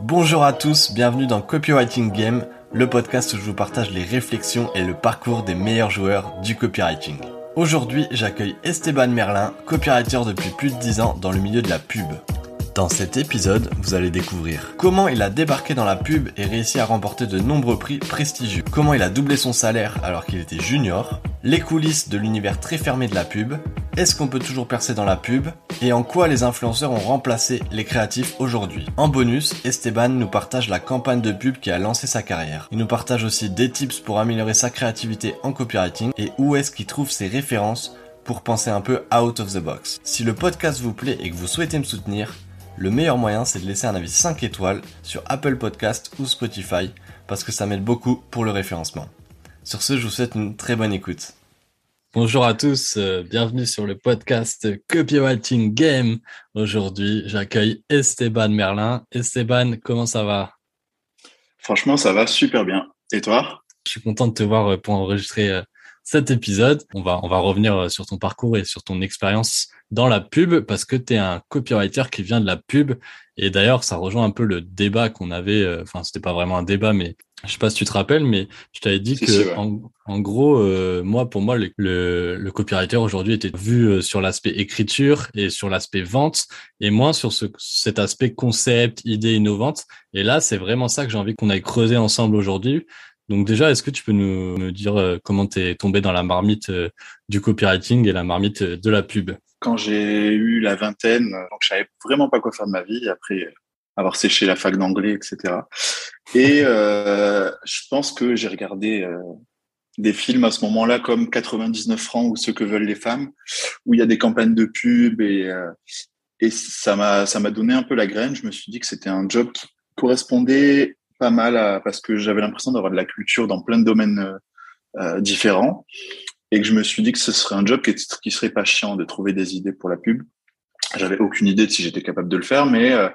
Bonjour à tous, bienvenue dans Copywriting Game, le podcast où je vous partage les réflexions et le parcours des meilleurs joueurs du copywriting. Aujourd'hui, j'accueille Esteban Merlin, copywriter depuis plus de 10 ans dans le milieu de la pub. Dans cet épisode, vous allez découvrir comment il a débarqué dans la pub et réussi à remporter de nombreux prix prestigieux, comment il a doublé son salaire alors qu'il était junior, les coulisses de l'univers très fermé de la pub, est-ce qu'on peut toujours percer dans la pub et en quoi les influenceurs ont remplacé les créatifs aujourd'hui. En bonus, Esteban nous partage la campagne de pub qui a lancé sa carrière. Il nous partage aussi des tips pour améliorer sa créativité en copywriting et où est-ce qu'il trouve ses références pour penser un peu out of the box. Si le podcast vous plaît et que vous souhaitez me soutenir, le meilleur moyen c'est de laisser un avis 5 étoiles sur Apple Podcast ou Spotify parce que ça m'aide beaucoup pour le référencement. Sur ce, je vous souhaite une très bonne écoute. Bonjour à tous, euh, bienvenue sur le podcast Copywriting Game. Aujourd'hui, j'accueille Esteban Merlin. Esteban, comment ça va? Franchement, ça va super bien. Et toi? Je suis content de te voir euh, pour enregistrer euh, cet épisode. On va, on va revenir sur ton parcours et sur ton expérience dans la pub parce que tu es un copywriter qui vient de la pub. Et d'ailleurs, ça rejoint un peu le débat qu'on avait. Euh, enfin, c'était pas vraiment un débat, mais je sais pas si tu te rappelles, mais je t'avais dit que en, gros, euh, moi, pour moi, le, le, copywriter aujourd'hui était vu euh, sur l'aspect écriture et sur l'aspect vente, et moins sur ce, cet aspect concept, idée innovante. Et là, c'est vraiment ça que j'ai envie qu'on aille creuser ensemble aujourd'hui. Donc déjà, est-ce que tu peux nous, nous dire comment tu es tombé dans la marmite du copywriting et la marmite de la pub? Quand j'ai eu la vingtaine, donc je savais vraiment pas quoi faire de ma vie après avoir séché la fac d'anglais, etc. Et euh, je pense que j'ai regardé euh, des films à ce moment-là comme 99 francs ou Ce que veulent les femmes, où il y a des campagnes de pub et, euh, et ça m'a ça m'a donné un peu la graine. Je me suis dit que c'était un job qui correspondait pas mal à parce que j'avais l'impression d'avoir de la culture dans plein de domaines euh, différents et que je me suis dit que ce serait un job qui, qui serait pas chiant de trouver des idées pour la pub. J'avais aucune idée de si j'étais capable de le faire, mais euh,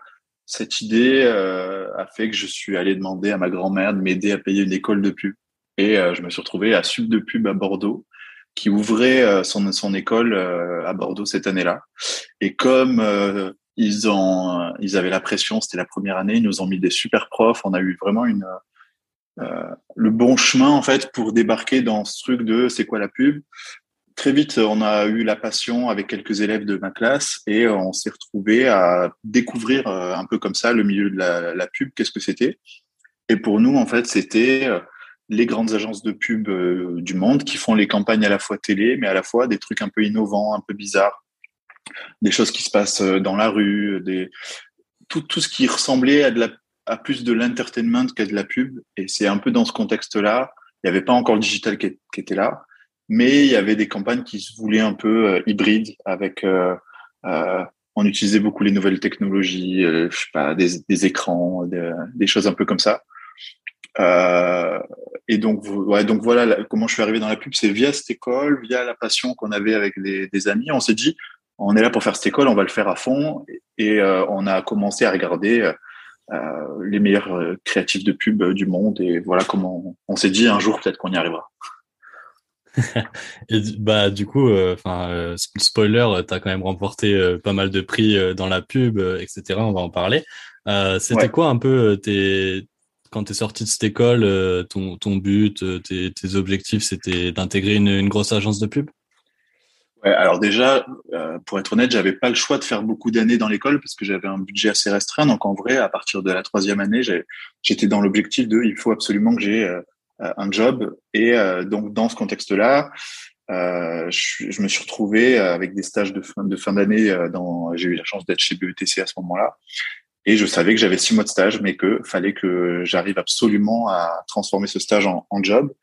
cette idée euh, a fait que je suis allé demander à ma grand-mère de m'aider à payer une école de pub. Et euh, je me suis retrouvé à Sub de Pub à Bordeaux, qui ouvrait son, son école à Bordeaux cette année-là. Et comme ils ont, ils avaient la pression, c'était la première année, ils nous ont mis des super profs. On a eu vraiment une, euh, le bon chemin en fait pour débarquer dans ce truc de c'est quoi la pub. Très vite, on a eu la passion avec quelques élèves de ma classe et on s'est retrouvé à découvrir euh, un peu comme ça le milieu de la, pub, qu'est-ce que c'était. Et pour nous, en fait, c'était euh, les grandes agences de pub du monde qui font les campagnes à la fois télé, mais à la fois des trucs un peu innovants, un peu bizarres, des choses qui se passent dans la rue, tout, ce qui ressemblait à plus de l'entertainment qu'à de la pub. Et c'est un peu dans ce contexte-là. Il n'y avait pas encore le digital qui, était là, mais il y avait des campagnes qui se voulaient un peu euh, hybrides avec. Euh, euh, on utilisait beaucoup les nouvelles technologies, des, écrans, des, choses un peu comme ça. et donc, voilà comment je suis arrivé dans la pub, c'est via cette école, via la passion qu'on avait avec des, amis. On s'est dit, on est là pour faire cette école, on va le faire à fond. Et on a commencé à regarder les meilleurs créatifs de pub du monde. Et voilà comment on, s'est dit un jour peut-être qu'on y arrivera. et bah du coup, enfin spoiler, tu as quand même remporté pas mal de prix dans la pub, etc. On va en parler. C'était quoi un peu tes quand tu es sorti de cette école, ton, ton but, tes, tes objectifs, c'était d'intégrer une, une, grosse agence de pub? Ouais, alors déjà, euh, pour être honnête, j'avais pas le choix de faire beaucoup d'années dans l'école parce que j'avais un budget assez restreint. Donc en vrai, à partir de la troisième année, j'étais dans l'objectif de il faut absolument que j'ai euh, un job. Et euh, donc dans ce contexte-là, je, je, me suis retrouvé avec des stages de fin de fin d'année. dans j'ai eu la chance d'être chez BETC à ce moment-là. Et je savais que j'avais six mois de stage, mais que fallait que j'arrive absolument à transformer ce stage en, en job.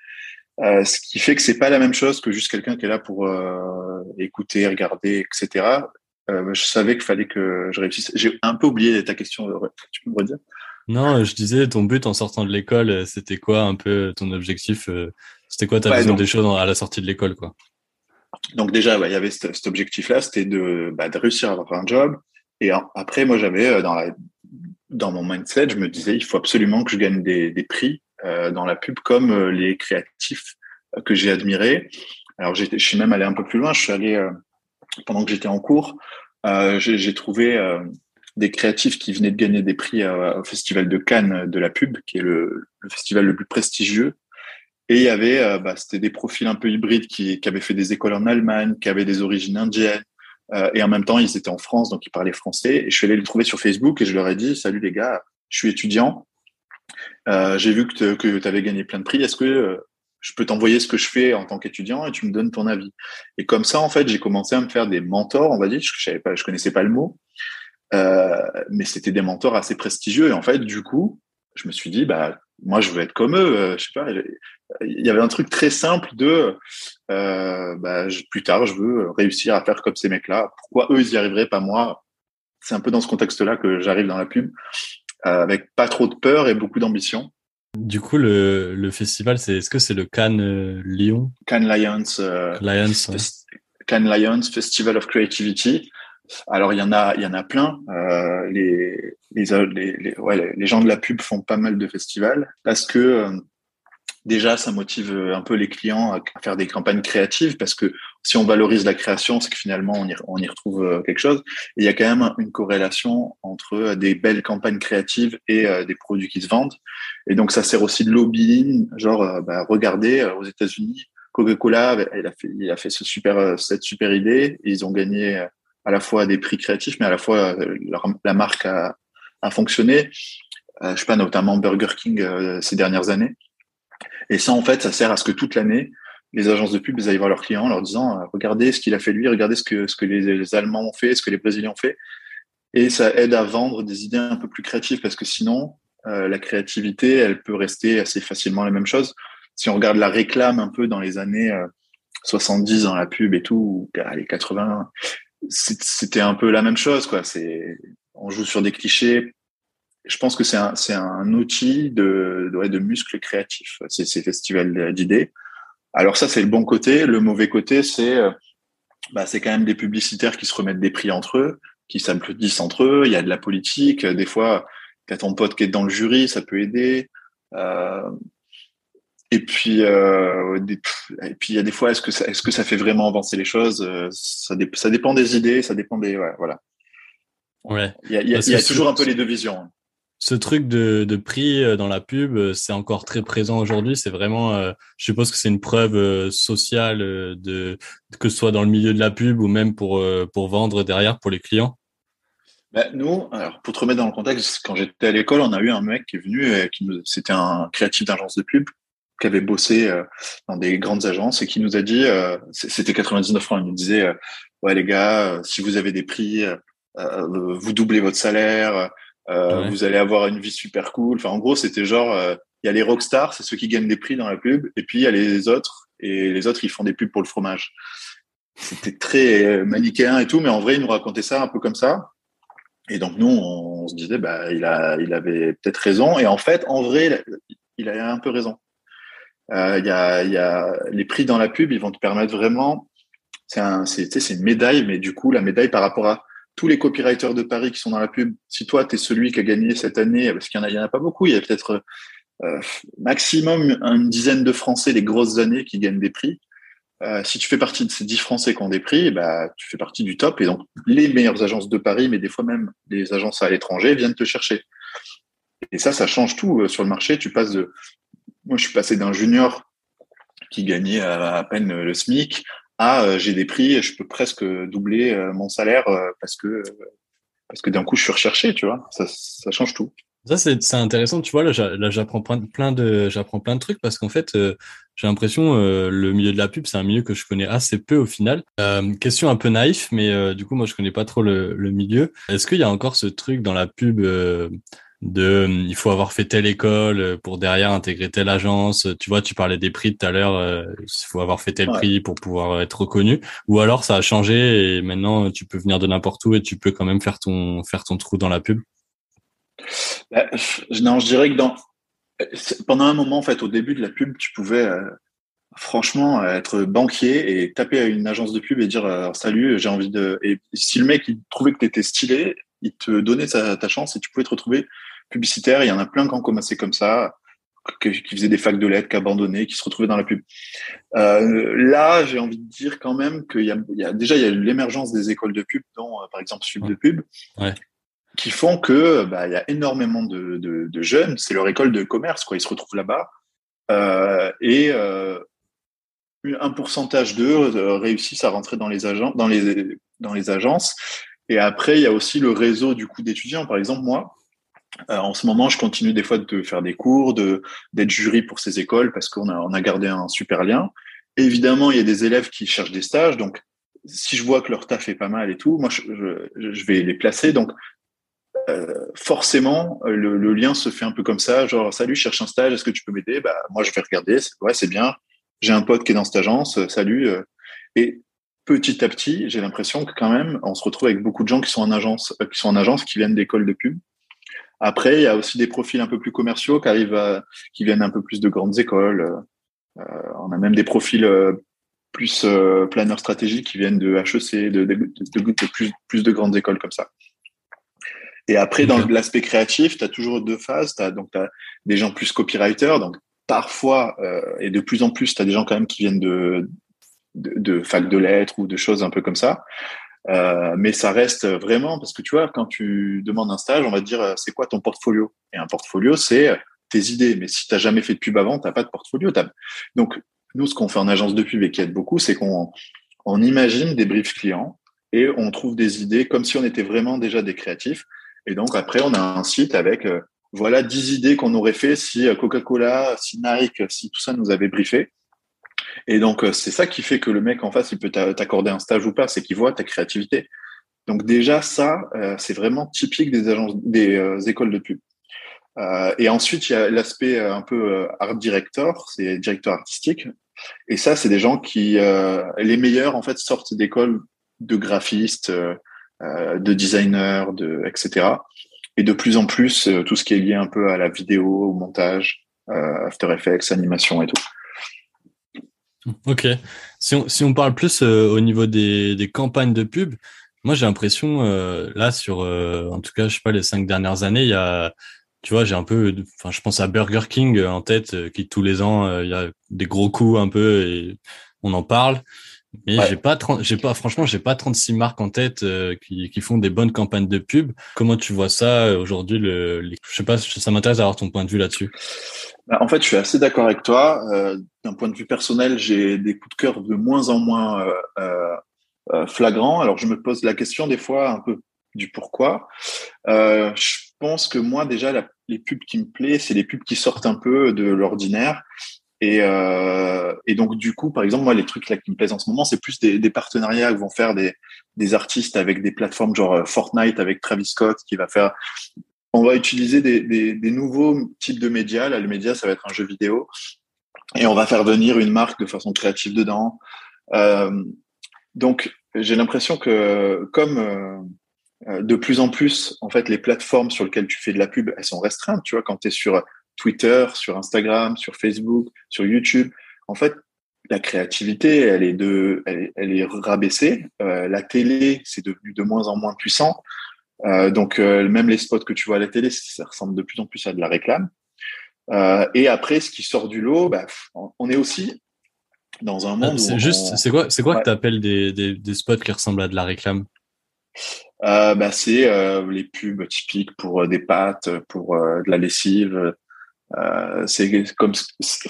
Euh, ce qui fait que c'est pas la même chose que juste quelqu'un qui est là pour euh, écouter, regarder, etc. Euh, je savais qu'il fallait que je réussisse. J'ai un peu oublié ta question. Tu peux me redire? Non, je disais ton but en sortant de l'école, c'était quoi un peu ton objectif C'était quoi ta vision des choses à la sortie de l'école, quoi? Donc déjà, il y avait cet, objectif-là, c'était de, bah, de réussir à avoir un job. Et après, moi, j'avais dans la dans mon mindset, je me disais, il faut absolument que je gagne des, des prix euh, dans la pub comme euh, les créatifs euh, que j'ai admirés. Alors, je suis même allé un peu plus loin. Je suis allé, pendant que j'étais en cours, j'ai trouvé des créatifs qui venaient de gagner des prix au festival de Cannes de la pub, qui est le, festival le plus prestigieux. Et il y avait, bah, c'était des profils un peu hybrides qui, qui avaient fait des écoles en Allemagne, qui avaient des origines indiennes, euh, et en même temps, ils étaient en France, donc ils parlaient français. Et je suis allé le trouver sur Facebook et je leur ai dit, salut les gars, je suis étudiant. Euh, j'ai vu que tu avais gagné plein de prix. Est-ce que euh, je peux t'envoyer ce que je fais en tant qu'étudiant et tu me donnes ton avis Et comme ça, en fait, j'ai commencé à me faire des mentors, on va dire. Je savais pas, je connaissais pas le mot, euh, mais c'était des mentors assez prestigieux. Et en fait, du coup, je me suis dit, bah, moi, je veux être comme eux. Euh, je sais pas. Il y avait un truc très simple de, euh, bah, plus tard, je veux réussir à faire comme ces mecs-là. Pourquoi eux, ils y arriveraient, pas moi? C'est un peu dans ce contexte-là que j'arrive dans la pub, euh, avec pas trop de peur et beaucoup d'ambition. Du coup, le, le festival, c'est est-ce que c'est le Cannes euh, Lyon? Cannes Lions. Euh, Lions. Cannes Lions Festival of Creativity. Alors il y en a, il y en a plein. Euh, les les, les, ouais, les gens de la pub font pas mal de festivals parce que euh, déjà, ça motive un peu les clients à faire des campagnes créatives parce que si on valorise la création, c'est que finalement, on y, on y retrouve euh, quelque chose. Et il y a quand même une corrélation entre euh, des belles campagnes créatives et euh, des produits qui se vendent. Et donc, ça sert aussi de lobbying. Genre, bah, regardez, aux États-Unis, Coca-Cola, il a fait, il a fait ce super, cette super idée. Ils ont gagné à la fois des prix créatifs, mais à la fois la marque a, fonctionné. je sais pas, notamment Burger King ces dernières années. Et ça, en fait, ça sert à ce que toute l'année, les agences de pub, ils aillent voir leurs clients en leur disant, euh, regardez ce qu'il a fait lui, regardez ce que, ce que les, Allemands ont fait, ce que les Brésiliens ont fait. Et ça aide à vendre des idées un peu plus créatives parce que sinon, euh, la créativité, elle peut rester assez facilement la même chose. Si on regarde la réclame un peu dans les années 70 euh, dans la pub et tout, ou les 80, c'était un peu la même chose, quoi. C'est, on joue sur des clichés je pense que c'est un, c'est un outil de, de, de muscle créatif, ces, festivals d'idées. Alors ça, c'est le bon côté. Le mauvais côté, c'est euh, bah, c'est quand même des publicitaires qui se remettent des prix entre eux, qui s'applaudissent entre eux. Il y a de la politique. Des fois, tu as ton pote qui est dans le jury, ça peut aider. Euh, et puis, euh, et puis il y a des fois, est-ce que ça, est-ce que ça fait vraiment avancer les choses euh, ça, ça dépend des idées, ça dépend des, ouais, voilà. Ouais. Il y a, il y a, il y a toujours un peu les deux visions ce truc de, de, prix euh, dans la pub, euh, c'est encore très présent aujourd'hui. C'est vraiment, euh, je suppose que c'est une preuve sociale de que ce soit dans le milieu de la pub ou même pour pour vendre derrière pour les clients. Ben, nous, alors pour te remettre dans le contexte, quand j'étais à l'école, on a eu un mec qui est venu, et qui nous, c'était un créatif d'agence de pub qui avait bossé dans des grandes agences et qui nous a dit, c'était 99 francs, il nous disait, ouais les gars, si vous avez des prix, vous doublez votre salaire euh, vous allez avoir une vie super cool. Enfin, en gros, c'était genre, euh, il y a les rockstars, c'est ceux qui gagnent des prix dans la pub, et puis il y a les autres, et les autres, ils font des pubs pour le fromage. C'était très euh, manichéen et tout, mais en vrai, il nous racontait ça un peu comme ça. Et donc nous, on, se disait, bah, il a, il avait peut-être raison. Et en fait, en vrai, il a un peu raison. Il y, a, y a les prix dans la pub, ils vont te permettre vraiment. C'est un, une médaille, mais du coup, la médaille par rapport à tous les copywriters de Paris qui sont dans la pub, si toi, tu es celui qui a gagné cette année, parce qu'il y en en a pas beaucoup, il y a peut-être euh, maximum une dizaine de Français les grosses années qui gagnent des prix. Euh, si tu fais partie de ces dix Français qui ont des prix, bah, tu fais partie du top. Et donc, les meilleures agences de Paris, mais des fois même des agences à l'étranger, viennent te chercher. Et ça, ça change tout euh, sur le marché. Tu passes de, moi, je suis passé d'un junior qui gagnait à peine le SMIC ah euh, j'ai des prix, je peux presque doubler euh, mon salaire euh, parce que que d'un coup je suis recherché, tu vois. Ça, change tout. Ça c'est intéressant, tu vois. Là, j'apprends plein de plein de trucs parce qu'en fait, j'ai l'impression le milieu de la pub, c'est un milieu que je connais assez peu au final. question un peu naïf, mais du coup moi je connais pas trop le milieu. Est-ce qu'il y a encore ce truc dans la pub de il faut avoir fait telle école euh, pour derrière intégrer telle agence. Tu vois, tu parlais des prix tout à l'heure, euh, il faut avoir fait tel prix pour pouvoir être reconnu. Ou alors ça a changé et maintenant tu peux venir de n'importe où et tu peux quand même faire ton faire ton trou dans la pub. Bah, non, je dirais que dans pendant un moment en fait au début de la pub, tu pouvais euh, franchement être banquier et taper à une agence de pub et dire salut, j'ai envie de et si le mec il trouvait que tu étais stylé, il te donnait ta, ta chance et tu pouvais te retrouver publicitaires. Il y en a plein qui ont commencé comme ça, qui faisaient des facs de lettres, qui abandonnaient, qui se retrouvaient dans la pub. Euh, là, j'ai envie de dire quand même qu'il y, y a, déjà il y a l'émergence des écoles de pub, dont euh, par exemple Sub de pub. Ouais. qui font que bah, il y a énormément de, de, jeunes, c'est leur école de commerce, quoi. Ils se retrouvent là-bas euh, et euh, un pourcentage d'eux euh, réussissent à rentrer dans les dans les dans les agences. Et après, il y a aussi le réseau du coup d'étudiants. Par exemple, moi, en ce moment, je continue des fois de faire des cours, de d'être jury pour ces écoles parce qu'on a on a gardé un super lien. évidemment, il y a des élèves qui cherchent des stages, donc si je vois que leur taf est pas mal et tout, moi je, je vais les placer. Donc euh, forcément, le, le, lien se fait un peu comme ça, genre salut, je cherche un stage, est-ce que tu peux m'aider? Bah moi je vais regarder, ouais c'est bien. J'ai un pote qui est dans cette agence, euh, salut. Euh. Et petit à petit, j'ai l'impression que quand même, on se retrouve avec beaucoup de gens qui sont en agence, qui sont en agence, qui viennent d'écoles de pub. Après, il y a aussi des profils un peu plus commerciaux qui arrivent, à, qui viennent un peu plus de grandes écoles. Euh, on a même des profils plus euh, planeurs stratégiques qui viennent de HEC, de, de, de, plus, plus de grandes écoles comme ça. Et après, dans l'aspect créatif, tu as toujours deux phases. Tu as, des gens plus copywriters. Donc, parfois, euh, et de plus en plus, tu as des gens quand même qui viennent de, de, de, fac de lettres ou de choses un peu comme ça. Euh, mais ça reste vraiment, parce que tu vois, quand tu demandes un stage, on va te dire, euh, c'est quoi ton portfolio? Et un portfolio, c'est tes idées. Mais si tu n'as jamais fait de pub avant, tu n'as pas de portfolio. Donc, nous, ce qu'on fait en agence de pub et qui aide beaucoup, c'est qu'on on imagine des briefs clients et on trouve des idées comme si on était vraiment déjà des créatifs. Et donc après, on a un site avec euh, voilà 10 idées qu'on aurait fait si euh, Coca-Cola, si Nike, si tout ça nous avait briefé. Et donc euh, c'est ça qui fait que le mec en face, il peut t'accorder un stage ou pas, c'est qu'il voit ta créativité. Donc déjà ça, c'est vraiment typique des agences, des écoles de pub. et ensuite, il y a l'aspect un peu art director, c'est directeur artistique. Et ça, c'est des gens qui, les meilleurs en fait, sortent d'écoles de graphistes, euh, de designers, de, etc. Et de plus en plus, euh, tout ce qui est lié un peu à la vidéo, au montage, euh, After Effects, animation et tout. Ok. Si on, si on parle plus au niveau des, des campagnes de pub, moi j'ai l'impression là sur, en tout cas, je sais pas les cinq dernières années, il y a, tu vois, j'ai un peu, enfin, je pense à Burger King en tête, qui tous les ans, il y a des gros coups un peu et on en parle. Mais j'ai pas j'ai pas, franchement, j'ai pas 36 marques en tête euh, qui, qui font des bonnes campagnes de pub. Comment tu vois ça euh, aujourd'hui le, Je sais pas, ça m'intéresse d'avoir ton point de vue là-dessus. Bah, en fait, je suis assez d'accord avec toi. Euh, D'un point de vue personnel, j'ai des coups de cœur de moins en moins euh, euh, flagrants. Alors, je me pose la question des fois un peu du pourquoi. je pense que moi, déjà, les pubs qui me plaisent, c'est les pubs qui sortent un peu de l'ordinaire et, euh, et, donc du coup, par exemple, moi, les trucs là qui me plaisent en ce moment, c'est plus des, des, partenariats que vont faire des, des, artistes avec des plateformes genre euh, Fortnite avec Travis Scott qui va faire. On va utiliser des, nouveaux types de médias. Là, le média, ça va être un jeu vidéo, et on va faire venir une marque de façon créative dedans. Euh, donc, j'ai l'impression que comme euh, de plus en plus, en fait, les plateformes sur lesquelles tu fais de la pub, elles sont restreintes. Tu vois, quand tu es sur Twitter, sur Instagram, sur Facebook, sur YouTube. En fait, la créativité, elle est de, elle, est rabaissée. Euh, la télé, c'est devenu de moins en moins puissant. Euh, donc euh, même les spots que tu vois à la télé, ça ressemble de plus en plus à de la réclame. et après, ce qui sort du lot, bah, on est aussi dans un monde. C'est juste, c'est quoi, c'est quoi que tu appelles des, des, des, spots qui ressemblent à de la réclame? Bah, c'est les pubs typiques pour des pâtes, pour de la lessive, euh, c'est comme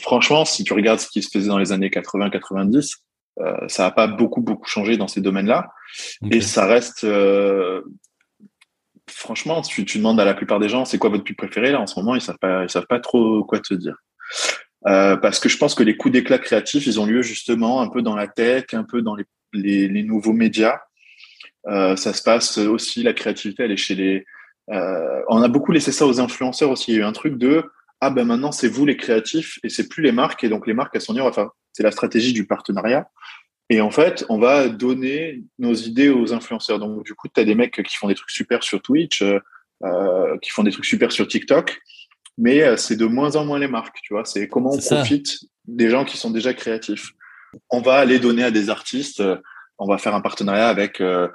franchement, si tu regardes ce qui se faisait dans les années 80-90, euh, ça n'a pas beaucoup beaucoup changé dans ces domaines-là, et ça reste. Franchement, tu, demandes à la plupart des gens, c'est quoi votre pub préféré là en ce moment, ils savent pas, ils savent pas trop quoi te dire. Euh, parce que je pense que les coups d'éclat créatifs, ils ont lieu justement un peu dans la tech, un peu dans les, nouveaux médias. Euh, ça se passe aussi, la créativité, elle est chez les. Euh, on a beaucoup laissé ça aux influenceurs aussi. Il y a eu un truc de ah ben maintenant c'est vous les créatifs et c'est plus les marques et donc les marques elles sont dire enfin c'est la stratégie du partenariat et en fait on va donner nos idées aux influenceurs. Donc du coup tu as des mecs qui font des trucs super sur Twitch euh, euh qui font des trucs super sur TikTok. Mais euh, c'est de moins en moins les marques tu vois. C'est comment on profite des gens qui sont déjà créatifs. On va aller donner à des artistes euh, on va faire un partenariat avec euh,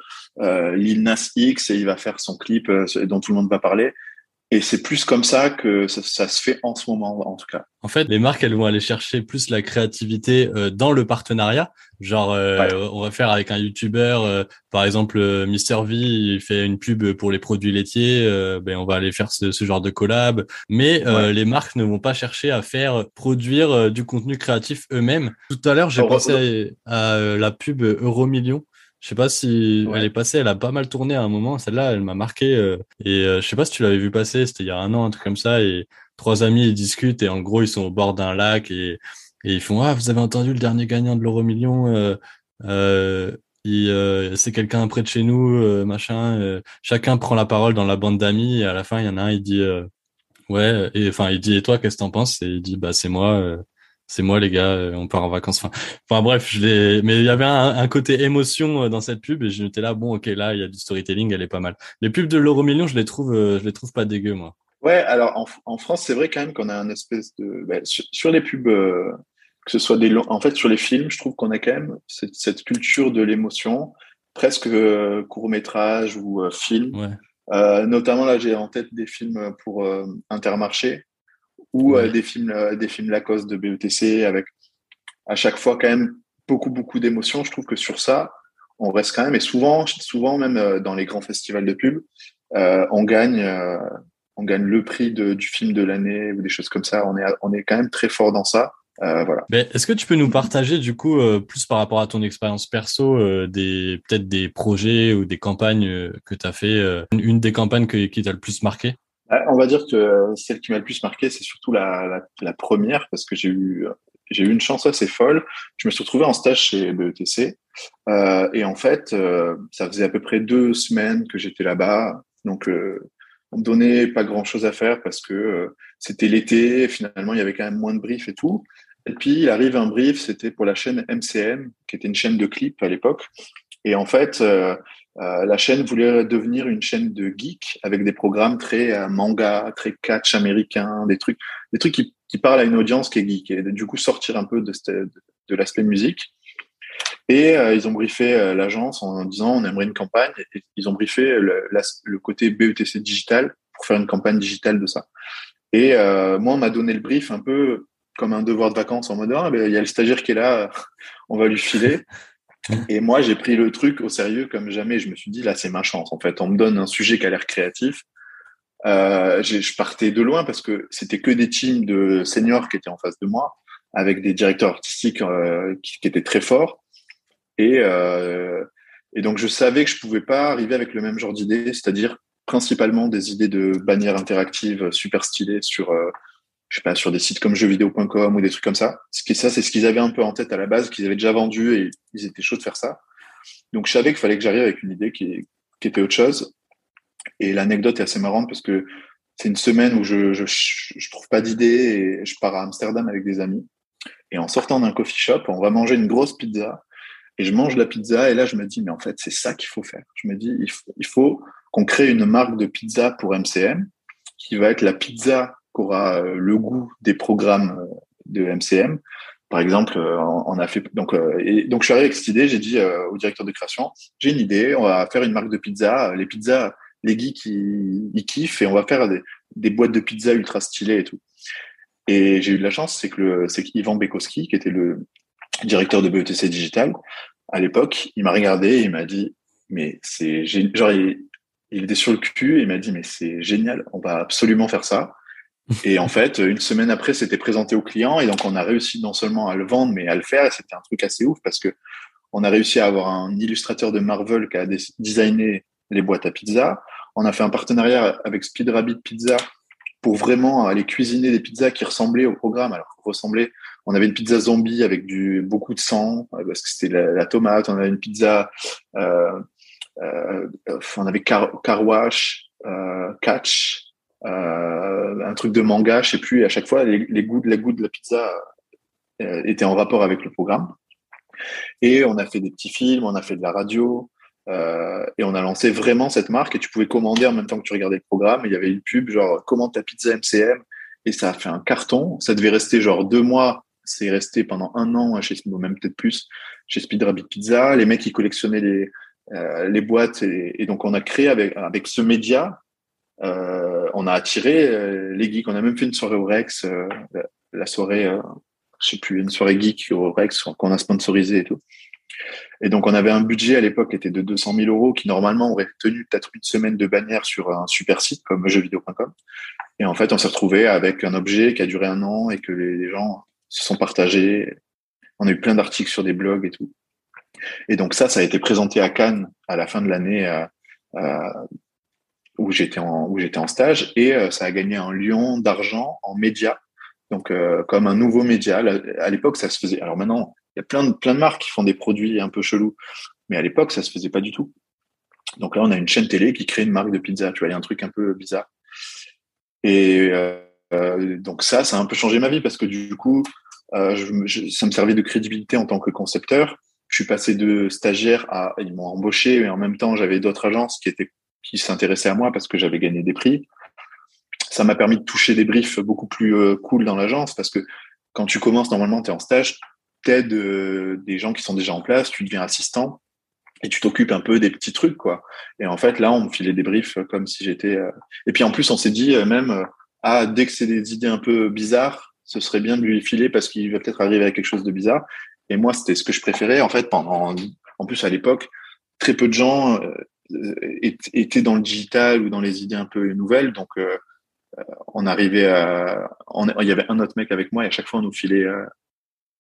Lil Nas X et il va faire son clip dont tout le monde va parler Et c'est plus comme ça que ça, se fait en ce moment, en tout cas. En fait, les marques, elles vont aller chercher plus la créativité euh, dans le partenariat. Genre, euh, on va faire avec un YouTuber, euh, par exemple, Mister V, il fait une pub pour les produits laitiers. ben, on va aller faire ce, genre de collab. Mais les marques ne vont pas chercher à faire produire du contenu créatif eux-mêmes. Tout à l'heure, j'ai pensé à, la pub Euromillion je sais pas si elle est passée, elle a pas mal tourné à un moment. Celle-là, elle m'a marqué. Euh, et euh, je sais pas si tu l'avais vu passer. C'était il y a un an, un truc comme ça. Et trois amis ils discutent et en gros ils sont au bord d'un lac et, et ils font ah vous avez entendu le dernier gagnant de l'euro million. Euh, euh, c'est quelqu'un près de chez nous, machin. chacun prend la parole dans la bande d'amis et à la fin il y en a un il dit ouais et enfin il dit et toi qu'est-ce que t'en penses? Et il dit bah c'est moi c'est moi les gars, euh, on part en vacances. Enfin, bref, je l'ai. Mais il y avait un, côté émotion euh, dans cette pub et j'étais là, bon, ok, là il y a du storytelling, elle est pas mal. Les pubs de l'euro million, je les trouve, euh, je les trouve pas dégueu moi. Ouais, alors en, France, c'est vrai quand même qu'on a un espèce de bah, sur, les pubs, que ce soit des longs, en fait sur les films, je trouve qu'on a quand même cette, culture de l'émotion, presque court métrage ou film. Ouais. notamment là, j'ai en tête des films pour Intermarché ou euh, des films euh, des films Lacoste de BETC avec à chaque fois quand même beaucoup beaucoup d'émotions. Je trouve que sur ça, on reste quand même et souvent souvent même euh, dans les grands festivals de pub, on gagne on gagne le prix de, du film de l'année ou des choses comme ça. On est on est quand même très fort dans ça. Euh, voilà. Est-ce que tu peux nous partager du coup plus par rapport à ton expérience perso des peut-être des projets ou des campagnes que tu as fait une des campagnes qui t'a le plus marqué? On va dire que celle qui m'a le plus marqué, c'est surtout la, première, parce que j'ai eu, j'ai eu une chance assez folle. Je me suis retrouvé en stage chez BETC. Euh, et en fait, euh, ça faisait à peu près deux semaines que j'étais là-bas. Donc, euh, on me donnait pas grand-chose à faire parce que euh, c'était l'été. Finalement, il y avait quand même moins de briefs et tout. Et puis, il arrive un brief, c'était pour la chaîne MCM, qui était une chaîne de clips à l'époque. Et en fait, euh, la chaîne voulait devenir une chaîne de geeks avec des programmes très euh, manga, très catch américain, des trucs, des trucs qui, parlent à une audience qui est geek et du coup sortir un peu de, l'aspect musique. Et euh, ils ont briefé l'agence en disant on aimerait une campagne. Ils ont briefé le, le, côté BETC digital pour faire une campagne digitale de ça. Et moi, on m'a donné le brief un peu comme un devoir de vacances en mode ah, ben, il y a le stagiaire qui est là, on va lui filer. Et moi, j'ai pris le truc au sérieux comme jamais. Je me suis dit, là, c'est ma chance. En fait, on me donne un sujet qui a l'air créatif. Euh, je partais de loin parce que c'était que des teams de seniors qui étaient en face de moi, avec des directeurs artistiques euh, qui, étaient très forts. Et, euh, et donc, je savais que je pouvais pas arriver avec le même genre d'idées, c'est-à-dire principalement des idées de bannières interactives super stylées sur euh, je sais pas, sur des sites comme jeuxvideo.com ou des trucs comme ça. Ce qui, ça, c'est ce qu'ils avaient un peu en tête à la base, qu'ils avaient déjà vendu et ils étaient chauds de faire ça. Donc, je savais qu'il fallait que j'arrive avec une idée qui, qui, était autre chose. Et l'anecdote est assez marrante parce que c'est une semaine où je, je, je trouve pas d'idée et je pars à Amsterdam avec des amis. Et en sortant d'un coffee shop, on va manger une grosse pizza. Et je mange la pizza et là, je me dis, mais en fait, c'est ça qu'il faut faire. Je me dis, il il faut qu'on crée une marque de pizza pour MCM qui va être la pizza qu'aura euh, le goût des programmes euh, de MCM. Par exemple, euh, on a fait donc et donc je suis arrivé avec cette idée. J'ai dit au directeur de création, j'ai une idée. On va faire une marque de pizza. Les pizzas, les geeks ils, ils kiffent et on va faire des, boîtes de pizza ultra stylées et tout. Et j'ai eu de la chance, c'est que le, c'est qu'Ivan Bekowski, qui était le directeur de BETC Digital à l'époque, il m'a regardé et il m'a dit, mais c'est genre il, il, était sur le cul et il m'a dit, mais c'est génial, on va absolument faire ça. Et en fait, une semaine après, c'était présenté au client et donc on a réussi non seulement à le vendre, mais à le faire. Et c'était un truc assez ouf parce que on a réussi à avoir un illustrateur de Marvel qui a designé les boîtes à pizza. On a fait un partenariat avec Speed Rabbit Pizza pour vraiment aller cuisiner des pizzas qui ressemblaient au programme. Alors, ressemblaient, on avait une pizza zombie avec du beaucoup de sang euh, parce que c'était la, tomate. On avait une pizza, euh, euh, on avait car, car wash, euh, catch, un truc de manga, je sais plus. Et à chaque fois, les, les goûts, les goûts de la pizza euh, étaient en rapport avec le programme. Et on a fait des petits films, on a fait de la radio, euh, et on a lancé vraiment cette marque. Et tu pouvais commander en même temps que tu regardais le programme. il y avait une pub genre commande ta pizza MCM, et ça a fait un carton. Ça devait rester genre deux mois. C'est resté pendant un an chez même peut-être plus chez Speed Rabbit Pizza. Les mecs ils collectionnaient les euh, les boîtes et, et, donc on a créé avec avec ce média on a attiré les geeks. On a même fait une soirée au Rex, la, soirée, je sais plus, une soirée geek au Rex qu'on a sponsorisé et tout. Et donc, on avait un budget à l'époque qui était de 200 000 euros, qui normalement aurait tenu peut-être une semaine de bannière sur un super site comme jeuxvideo.com. Et en fait, on s'est retrouvé avec un objet qui a duré un an et que les, gens se sont partagés. On a eu plein d'articles sur des blogs et tout. Et donc ça, ça a été présenté à Cannes à la fin de l'année euh, euh, où j'étais en où j'étais en stage et euh, ça a gagné un lion d'argent en média. Donc comme un nouveau média. À l'époque, ça se faisait. Alors maintenant, il y a plein de, plein de marques qui font des produits un peu chelous. Mais à l'époque, ça se faisait pas du tout. Donc là, on a une chaîne télé qui crée une marque de pizza. Tu vois, il y a un truc un peu bizarre. Et euh, donc ça, ça a un peu changé ma vie parce que du coup, euh, je, ça me servait de crédibilité en tant que concepteur. Je suis passé de stagiaire à ils m'ont embauché, mais en même temps, j'avais d'autres agences qui étaient qui s'intéressaient à moi parce que j'avais gagné des prix. Ça m'a permis de toucher des briefs beaucoup plus euh, cool dans l'agence parce que quand tu commences, normalement, tu es en stage, t'aides euh, des gens qui sont déjà en place, tu deviens assistant et tu t'occupes un peu des petits trucs quoi. Et en fait là, on me filait des briefs comme si j'étais. Euh, et puis en plus, on s'est dit euh, même ah dès que c'est des idées un peu bizarres, ce serait bien de lui filer parce qu'il va peut-être arriver à quelque chose de bizarre. Et moi, c'était ce que je préférais en fait pendant. En plus à l'époque, très peu de gens étaient dans le digital ou dans les idées un peu nouvelles, donc on arrivait à. il y avait un autre mec avec moi et à chaque fois on nous filait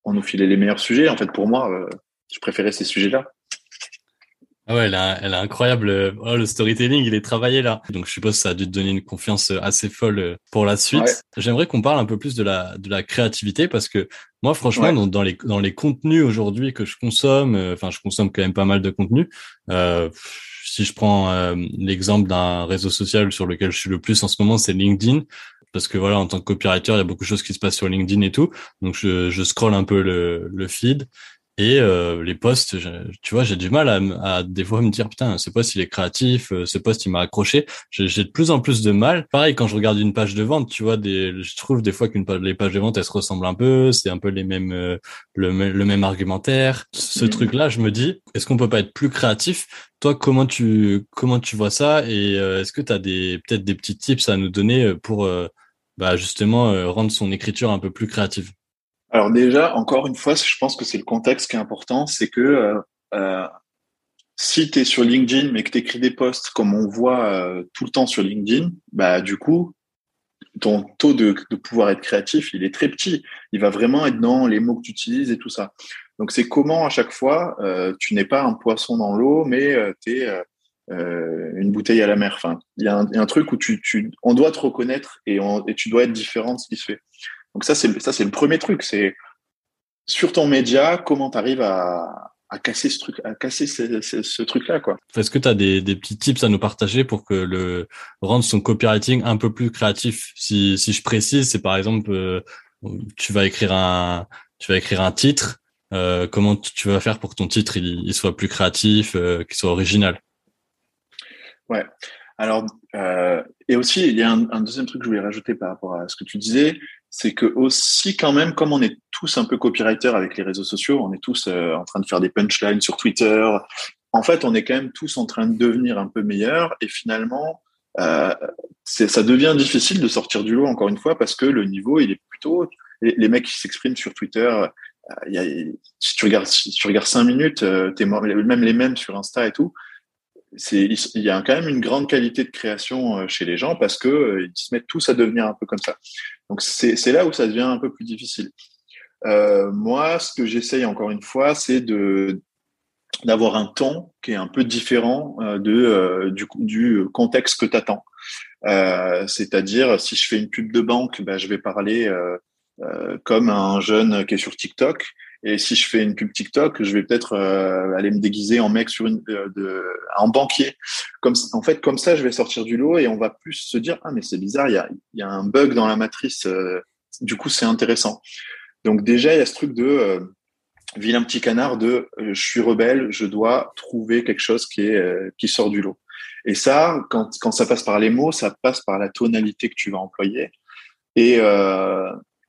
on nous filait les meilleurs sujets. En fait, pour moi, euh, je préférais ces sujets-là. Ah ouais, elle a, elle a incroyable. Euh, oh, le storytelling, il est travaillé là. Donc, je suppose que ça a dû te donner une confiance euh, assez folle pour la suite. J'aimerais qu'on parle un peu plus de la, de la créativité parce que moi, franchement, dans, dans, les, dans les contenus aujourd'hui que je consomme, enfin, je consomme quand même pas mal de contenus. Euh, si je prends l'exemple d'un réseau social sur lequel je suis le plus en ce moment, c'est LinkedIn parce que voilà, en tant que copywriter, il y a beaucoup de choses qui se passent sur LinkedIn et tout. Donc je, je scrolle un peu le, le feed et euh, les posts, tu vois, j'ai du mal à, à, des fois me dire putain, ce post il est créatif, euh, ce post il m'a accroché. J'ai de plus en plus de mal. Pareil quand je regarde une page de vente, tu vois, des, je trouve des fois qu'une page, les pages de vente elles se ressemblent un peu, c'est un peu les mêmes, euh, le, le, même argumentaire. Ce mmh. truc-là, je me dis, est-ce qu'on peut pas être plus créatif? Toi, comment tu comment tu vois ça? Et est-ce que tu as des peut-être des petits tips à nous donner pour bah, justement euh, rendre son écriture un peu plus créative? Alors déjà, encore une fois, je pense que c'est le contexte qui est important, c'est que euh, euh si tu es sur LinkedIn mais que tu écris des posts comme on voit euh, tout le temps sur LinkedIn, bah du coup, ton taux de, de, pouvoir être créatif, il est très petit. Il va vraiment être dans les mots que tu utilises et tout ça. Donc c'est comment à chaque fois, euh, tu n'es pas un poisson dans l'eau, mais tu es une bouteille à la mer. Enfin, il y, a un truc où tu, tu, on doit te reconnaître et, et tu dois être différent de ce qui se fait. Donc ça, c'est ça, c'est le premier truc. C'est sur ton média, comment tu arrives à, à casser ce truc, à casser ce, ce, truc-là, quoi. Est-ce que tu as des, des petits tips à nous partager pour que le rendre son copywriting un peu plus créatif? Si, si je précise, c'est par exemple, euh, tu vas écrire un, tu vas écrire un titre. Euh, comment tu vas faire pour que ton titre il, il soit plus créatif, euh, qu'il soit original? Ouais. Alors, euh, et aussi, il y a un, deuxième truc que je voulais rajouter par rapport à ce que tu disais, c'est que aussi quand même, comme on est tous un peu copywriters avec les réseaux sociaux, on est tous euh, en train de faire des punchlines sur Twitter. En fait, on est quand même tous en train de devenir un peu meilleurs et finalement, euh, ça devient difficile de sortir du lot encore une fois parce que le niveau, il est plutôt les, les mecs qui s'expriment sur Twitter. Euh, y a, si tu regardes, si tu regardes cinq minutes, euh, t'es même les mêmes sur Insta et tout il y a quand même une grande qualité de création euh, chez les gens parce que ils se mettent tous à devenir un peu comme ça. Donc c'est là où ça devient un peu plus difficile. Euh, moi, ce que j'essaye encore une fois, c'est de d'avoir un ton qui est un peu différent euh, de du, du contexte que t'attends. Euh, C'est-à-dire, si je fais une pub de banque, bah, je vais parler comme un jeune qui est sur TikTok et si je fais une pub TikTok, je vais peut-être euh, aller me déguiser en mec sur une, euh, de, en banquier. Comme en fait, comme ça, je vais sortir du lot et on va plus se dire ah mais c'est bizarre, il y a, y a un bug dans la matrice. Euh, du coup, c'est intéressant. Donc déjà, il y a ce truc de vilain petit canard de je suis rebelle, je dois trouver quelque chose qui est qui sort du lot. Et ça, quand quand ça passe par les mots, ça passe par la tonalité que tu vas employer. Et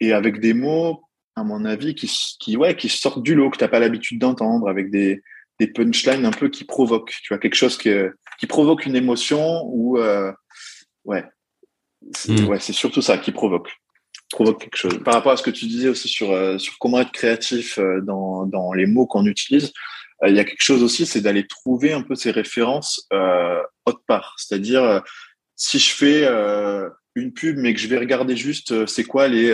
et avec des mots à mon avis, qui, qui, ouais, qui sortent du lot, que tu n'as pas l'habitude d'entendre, avec des, des punchlines un peu qui provoquent. Tu vois, quelque chose qui, qui provoque une émotion ou, euh, ouais, c'est hmm. ouais, surtout ça qui provoque provoque quelque chose. Par rapport à ce que tu disais aussi sur, euh, sur comment être créatif euh, dans, dans les mots qu'on utilise, euh, il y a quelque chose aussi, c'est d'aller trouver un peu ces références euh, autre part. C'est-à-dire, si je fais une pub, mais que je vais regarder juste c'est quoi les,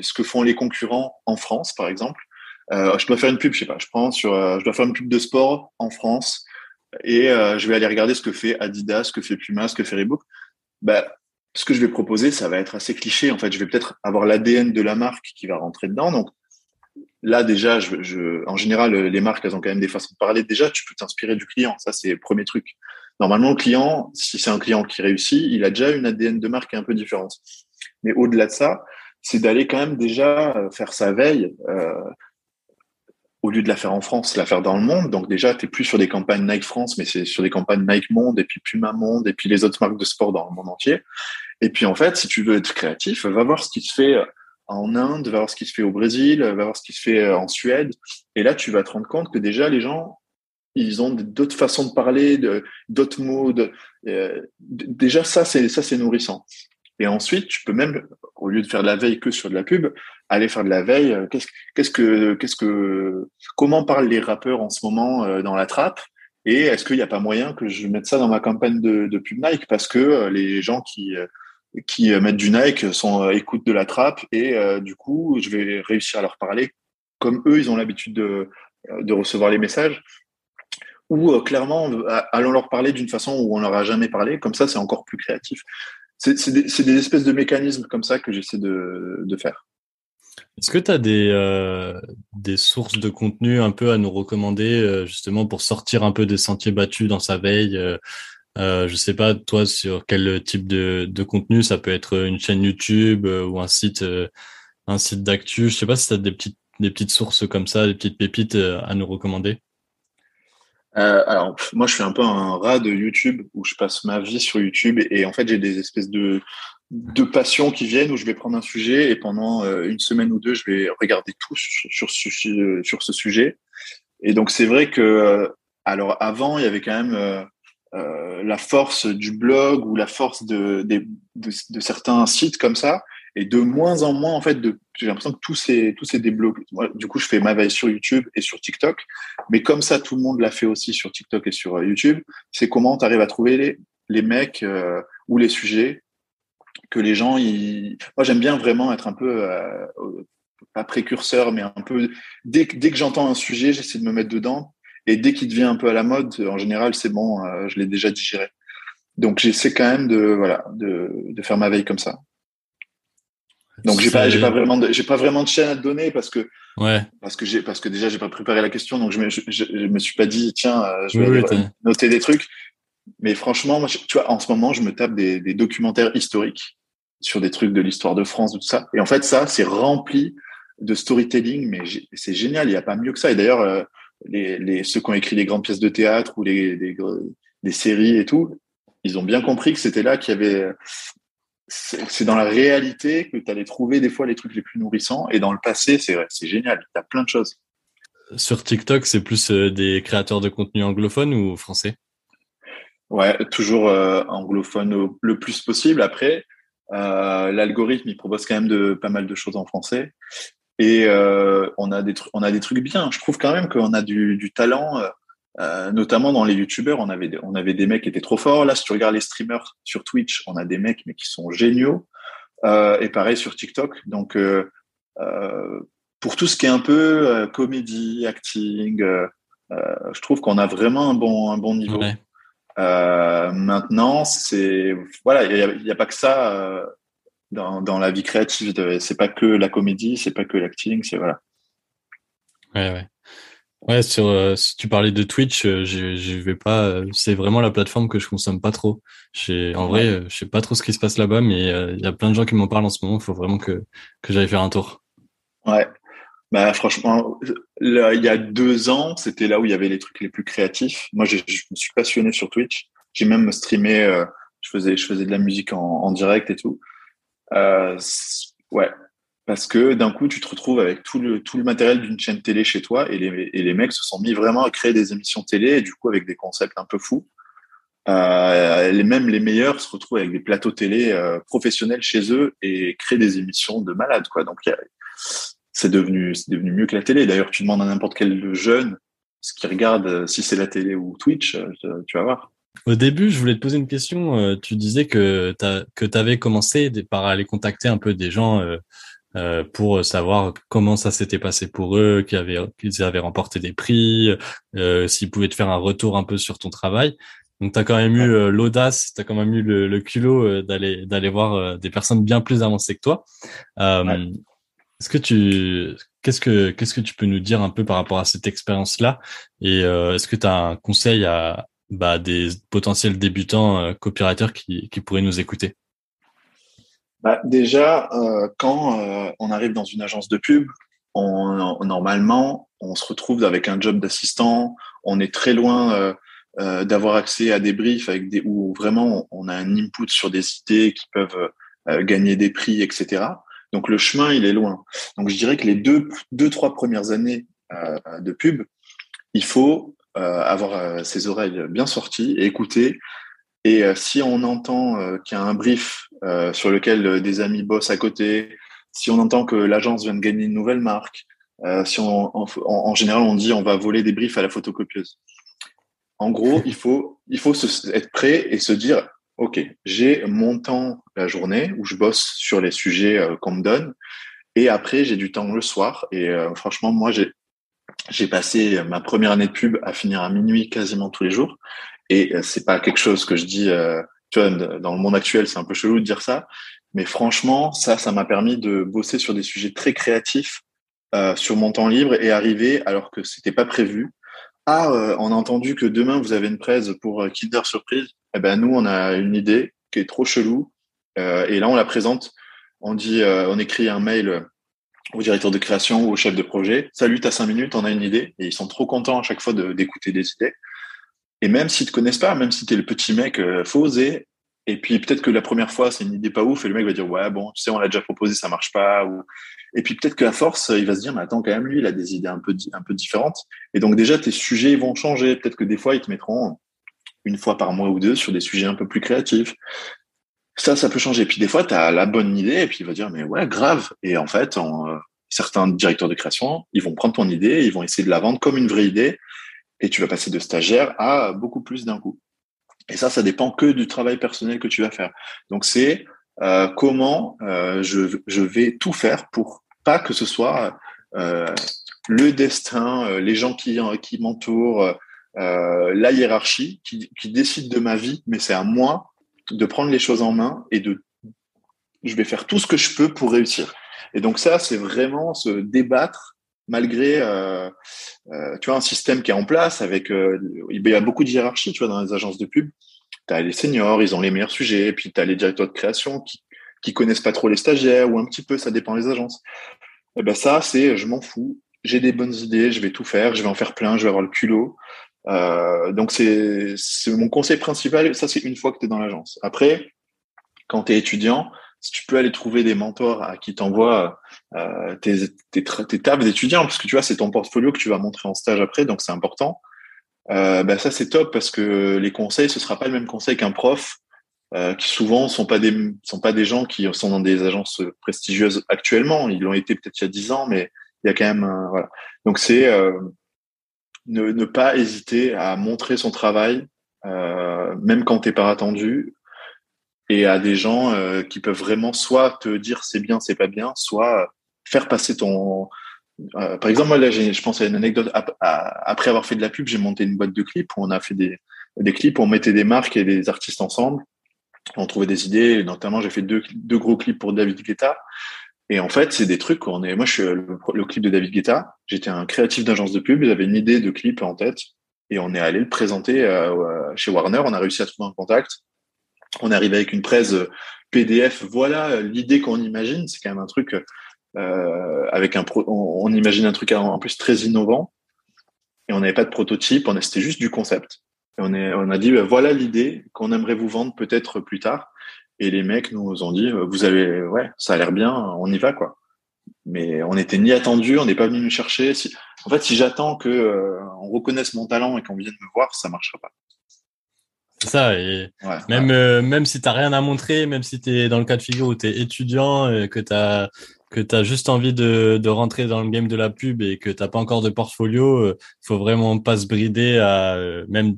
ce que font les concurrents en France, par exemple, je dois faire une pub, je sais pas, je prends sur, je dois faire une pub de sport en France et je vais aller regarder ce que fait Adidas, ce que fait Puma, ce que fait Reebok. Bah, ce que je vais proposer, ça va être assez cliché. En fait, je vais peut-être avoir l'ADN de la marque qui va rentrer dedans. Donc là, déjà, en général, les marques, elles ont quand même des façons de parler. Déjà, tu peux t'inspirer du client. Ça, c'est le premier truc. Normalement, le client, si c'est un client qui réussit, il a déjà une ADN de marque un peu différente. Mais au-delà de ça, c'est d'aller quand même déjà euh, faire sa veille. Euh, au lieu de la faire en France, la faire dans le monde. Donc déjà, tu es plus sur des campagnes Nike France, mais c'est sur des campagnes Nike Monde, et puis Puma Monde, et puis les autres marques de sport dans le monde entier. Et puis en fait, si tu veux être créatif, va voir ce qui se fait en Inde, va voir ce qui se fait au Brésil, va voir ce qui se fait en Suède. Et là, tu vas te rendre compte que déjà, les gens, ils ont d'autres façons de parler, d'autres mots. Euh, déjà, ça, c'est ça, c'est nourrissant. Et ensuite, tu peux même, au lieu de faire de la veille que sur de la pub, aller faire de la veille. Euh, qu'est-ce, qu'est-ce que, qu'est-ce que, comment parlent les rappeurs en ce moment euh, dans la trappe? Et est-ce qu'il n'y a pas moyen que je mette ça dans ma campagne de, de pub Nike? Parce que les gens qui qui mettent du Nike sont écoutent de la trappe et du coup, je vais réussir à leur parler comme eux, ils ont l'habitude de, de recevoir les messages ou clairement allons leur parler d'une façon où on leur a jamais parlé. Comme ça, c'est encore plus créatif. C'est des, espèces de mécanismes comme ça que j'essaie de, faire. Est-ce que tu as des, euh, des sources de contenu un peu à nous recommander euh, justement pour sortir un peu des sentiers battus dans sa veille euh, euh, Je sais pas, toi, sur quel type de, contenu? Ça peut être une chaîne YouTube euh, ou un site, euh, site d'actu. Je sais pas si tu as des petites sources comme ça, des petites pépites à nous recommander. Alors, moi, je suis un peu un rat de YouTube où je passe ma vie sur YouTube et en fait, j'ai des espèces de, de passions qui viennent où je vais prendre un sujet et pendant euh, une semaine ou deux, je vais regarder tout sur, sur, ce sujet. Et donc, c'est vrai que, euh, alors avant, il y avait quand même euh, la force du blog ou la force de, de, de, certains sites comme ça. Et de moins en moins, en fait, j'ai l'impression que tout s'est, tout s'est débloqué. du coup, je fais ma veille sur YouTube et sur TikTok. Mais comme ça, tout le monde l'a fait aussi sur TikTok et sur YouTube. C'est comment tu arrives à trouver les, les mecs ou les sujets que les gens, ils... moi j'aime bien vraiment être un peu, euh, pas précurseur, mais un peu, dès, dès que j'entends un sujet, j'essaie de me mettre dedans. Et dès qu'il devient un peu à la mode, en général, c'est bon, euh, je l'ai déjà digéré. Donc j'essaie quand même de, voilà, de, de faire ma veille comme ça. Donc j'ai pas, j'ai pas vraiment, de, j'ai pas vraiment de chaîne à te donner parce que, ouais. parce que j'ai, parce que déjà j'ai pas préparé la question, donc je me, je, me suis pas dit tiens, euh, je vais noter des trucs. Mais franchement, moi, tu vois, en ce moment, je me tape des, des documentaires historiques sur des trucs de l'histoire de France, tout ça. Et en fait, ça, c'est rempli de storytelling, mais c'est génial. Il n'y a pas mieux que ça. Et d'ailleurs, euh, les, les, ceux qui ont écrit les grandes pièces de théâtre ou les, les, les séries et tout, ils ont bien compris que c'était là qu'il y avait. C'est dans la réalité que tu allais trouver des fois les trucs les plus nourrissants. Et dans le passé, c'est génial. Il y a plein de choses. Sur TikTok, c'est plus euh, des créateurs de contenu anglophones ou français? Ouais, toujours euh, anglophone le plus possible. Après, euh, l'algorithme, il propose quand même de pas mal de choses en français. Et euh, on a des trucs, on a des trucs bien. Je trouve quand même qu'on a du, du talent, euh, notamment dans les youtubeurs. On avait, on avait des mecs qui étaient trop forts. Là, si tu regardes les streamers sur Twitch, on a des mecs mais qui sont géniaux. et pareil sur TikTok. Donc, pour tout ce qui est un peu comédie, acting, je trouve qu'on a vraiment un bon, un bon niveau. Euh, maintenant, c'est voilà, il n'y a, a, pas que ça euh, dans, dans, la vie créative. C'est pas que la comédie, c'est pas que l'acting, c'est voilà. Ouais, ouais. Ouais, sur, euh, si tu parlais de Twitch, euh, je, je vais pas. Euh, c'est vraiment la plateforme que je consomme pas trop. En vrai, je sais pas trop ce qui se passe là-bas, mais il y a plein de gens qui m'en parlent en ce moment. Il faut vraiment que que j'aille faire un tour. Ouais, bah, franchement, il y a deux ans, c'était là où il y avait les trucs les plus créatifs. Moi, je, me suis passionné sur Twitch. J'ai même streamé, euh, je faisais, je faisais de la musique en, en direct et tout. Euh, ouais, parce que d'un coup, tu te retrouves avec tout le, tout le matériel d'une chaîne télé chez toi et les, et les mecs se sont mis vraiment à créer des émissions télé et du coup avec des concepts un peu fous. euh, les, même les meilleurs se retrouvent avec des plateaux télé euh, professionnels chez eux et créent des émissions de malades. Quoi. Donc, c'est devenu, c'est devenu mieux que la télé. D'ailleurs, tu demandes à n'importe quel jeune ce qu'il regarde, euh, si c'est la télé ou Twitch, tu vas voir. Au début, je voulais te poser une question. Tu disais que tu avais commencé par aller contacter un peu des gens euh, pour savoir comment ça s'était passé pour eux, qu'ils avaient, qu'ils avaient remporté des prix, euh, s'ils pouvaient te faire un retour un peu sur ton travail. Donc, tu as quand même eu euh, l'audace, tu as quand même eu le, le culot euh, d'aller d'aller voir des personnes bien plus avancées que toi. Est-ce que tu qu'est-ce que qu'est-ce que tu peux nous dire un peu par rapport à cette expérience-là? Et est-ce que tu as un conseil à bah, des potentiels débutants copywriters qui, qui pourraient nous écouter? Bah, Déjà, euh, quand euh, on arrive dans une agence de pub, on, normalement, on se retrouve avec un job d'assistant. On est très loin euh, d'avoir accès à des briefs avec des où vraiment on a un input sur des idées qui peuvent gagner des prix, etc. Donc le chemin, il est loin. Donc je dirais que les deux, deux trois premières années de pub, il faut avoir ses oreilles bien sorties et écouter et euh, si on entend euh, qu'il y a un brief euh, sur lequel des amis bossent à côté, si on entend que l'agence vient de gagner une nouvelle marque, si on, en, général on dit on va voler des briefs à la photocopieuse. En gros, il faut, il faut être prêt et se dire, OK, j'ai mon temps la journée où je bosse sur les sujets qu'on me donne. Et après, j'ai du temps le soir. Et franchement, moi, j'ai, j'ai passé ma première année de pub à finir à minuit quasiment tous les jours. Et euh, c'est pas quelque chose que je dis, euh, tu vois, dans le monde actuel, c'est un peu chelou de dire ça. Mais franchement, ça, ça m'a permis de bosser sur des sujets très créatifs euh, sur mon temps libre et arriver, alors que c'était pas prévu, ah, on a entendu que demain vous avez une presse pour Kinder Surprise. Eh ben nous, on a une idée qui est trop chelou, et là on la présente. On dit, on écrit un mail au directeur de création ou au chef de projet. Salut, t'as cinq minutes, on a une idée, et ils sont trop contents à chaque fois d'écouter des idées. Et même s'ils te connaissent pas, même si tu es le petit mec, euh, faut oser. Et puis peut-être que la première fois, c'est une idée pas ouf et le mec va dire ouais bon, tu sais, on l'a déjà proposé, ça marche pas. Et puis peut-être qu'à force, il va se dire mais attends quand même lui, il a des idées un peu un peu différentes. Et donc déjà tes sujets vont changer. Peut-être que des fois ils te mettront une fois par mois ou deux sur des sujets un peu plus créatifs. Ça, ça peut changer. Et puis des fois, tu as la bonne idée et puis il va dire mais ouais grave. Et en fait, euh, certains directeurs de création, ils vont prendre ton idée, ils vont essayer de la vendre comme une vraie idée et tu vas passer de stagiaire à beaucoup plus d'un coup. Et ça, ça dépend que du travail personnel que tu vas faire. Donc c'est euh, comment euh, je, je, vais tout faire pour pas que ce soit euh, le destin, euh, les gens qui, qui m'entourent, euh, la hiérarchie qui, qui décide de ma vie, mais c'est à moi de prendre les choses en main et de je vais faire tout ce que je peux pour réussir. Et donc ça, c'est vraiment se débattre malgré euh, euh, tu vois un système qui est en place avec euh, il y a beaucoup de hiérarchie tu vois dans les agences de pub. Tu as les seniors ils ont les meilleurs sujets et puis tu as les directeurs de création qui qui connaissent pas trop les stagiaires ou un petit peu ça dépend des agences. Et eh ben ça c'est je m'en fous. J'ai des bonnes idées je vais tout faire je vais en faire plein je vais avoir le culot. Euh, donc c'est mon conseil principal ça c'est une fois que tu es dans l'agence. Après quand tu es étudiant si tu peux aller trouver des mentors à qui t'envoient euh, tes, tables d'étudiants, parce que tu vois, c'est ton portfolio que tu vas montrer en stage après, donc c'est important. Bah ça c'est top parce que les conseils, ce sera pas le même conseil qu'un prof, euh, qui souvent sont pas des sont pas des gens qui sont dans des agences prestigieuses actuellement. Ils l'ont été peut-être il y a dix ans, mais il y a quand même voilà. Donc c'est euh, ne, ne pas hésiter à montrer son travail, même quand t'es pas attendu, et à des gens euh, qui peuvent vraiment soit te dire c'est bien, c'est pas bien, soit faire passer ton. Euh, par exemple, moi là, je pense à une anecdote. Après avoir fait de la pub, j'ai monté une boîte de clips où on a fait des, des clips, on mettait des marques et des artistes ensemble. On trouvait des idées. Notamment, j'ai fait deux, deux gros clips pour David Guetta. Et en fait, c'est des trucs qu'on est. Moi, je suis le, clip de David Guetta. J'étais un créatif d'agence de pub. J'avais une idée de clip en tête et on est allé le présenter euh, chez Warner. On a réussi à trouver un contact on arrive avec une presse euh, PDF. Voilà euh, l'idée qu'on imagine. C'est quand même un truc euh, avec un pro on, imagine un truc en plus très innovant. Et on n'avait pas de prototype. On c'était juste du concept. On a dit voilà l'idée qu'on aimerait vous vendre peut-être plus tard. Et les mecs nous ont dit vous avez ouais ça a l'air bien on y va quoi. Mais on n'était ni attendu, on n'est pas venu nous chercher. Si, en fait, si j'attends que on reconnaisse mon talent et qu'on vienne me voir, ça marchera pas. C'est ça. Et même, euh, même si tu rien à montrer, même si tu es dans le cas de figure où tu es étudiant, et que tu as que tu as juste envie de, de, rentrer dans le game de la pub et que tu n'as pas encore de portfolio, euh, faut vraiment pas se brider à euh, même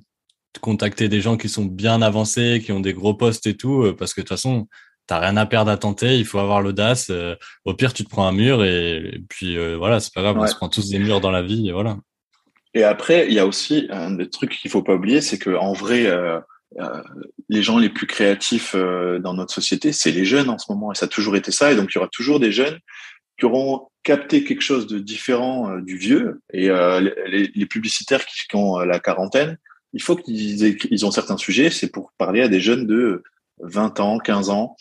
contacter des gens qui sont bien avancés, qui ont des gros postes et tout, euh, parce que de toute façon, t'as rien à perdre à tenter, il faut avoir l'audace. au pire, tu te prends un mur et, puis voilà, c'est pas grave, on se prend tous des murs dans la vie et voilà. Et après, il y a aussi un des trucs qu'il faut pas oublier, c'est que en vrai, euh, les gens les plus créatifs euh, dans notre société, c'est les jeunes en ce moment, et ça a toujours été ça. Et donc, il y aura toujours des jeunes qui auront capté quelque chose de différent euh, du vieux. Et les, les, publicitaires qui, ont la quarantaine, il faut qu'ils ils ont certains sujets, c'est pour parler à des jeunes de 20 ans, 15 ans.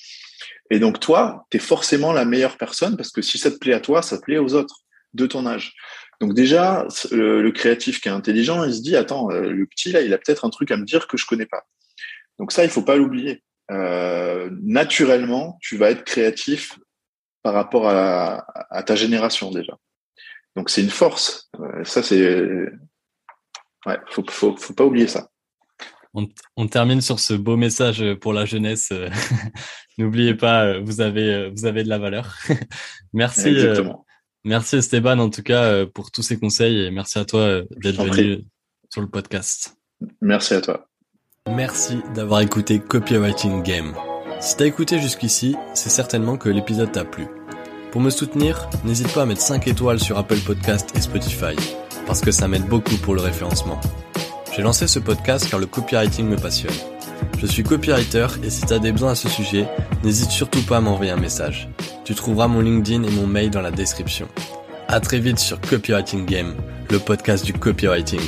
Et donc, toi, tu es forcément la meilleure personne parce que si ça te plaît à toi, ça plaît aux autres de ton âge. Donc déjà, le, créatif qui est intelligent, il se dit, attends, le petit là, il a peut-être un truc à me dire que je connais pas. Donc ça, il faut pas l'oublier. Euh, naturellement, tu vas être créatif par rapport à, ta génération déjà. Donc c'est une force. Euh, ça c'est, ouais, faut, faut, faut pas oublier ça. On, termine sur ce beau message pour la jeunesse. N'oubliez pas, vous avez, vous avez de la valeur. merci. Exactement. Merci Esteban en tout cas pour tous ces conseils et merci à toi d'être venu sur le podcast. Merci à toi. Merci d'avoir écouté Copywriting Game. Si t'as écouté jusqu'ici, c'est certainement que l'épisode t'a plu. Pour me soutenir, n'hésite pas à mettre 5 étoiles sur Apple Podcast et Spotify, parce que ça m'aide beaucoup pour le référencement. J'ai lancé ce podcast car le copywriting me passionne. Je suis copywriter et si t'as des besoins à ce sujet, n'hésite surtout pas à m'envoyer un message. Tu trouveras mon LinkedIn et mon mail dans la description. À très vite sur Copywriting Game, le podcast du copywriting.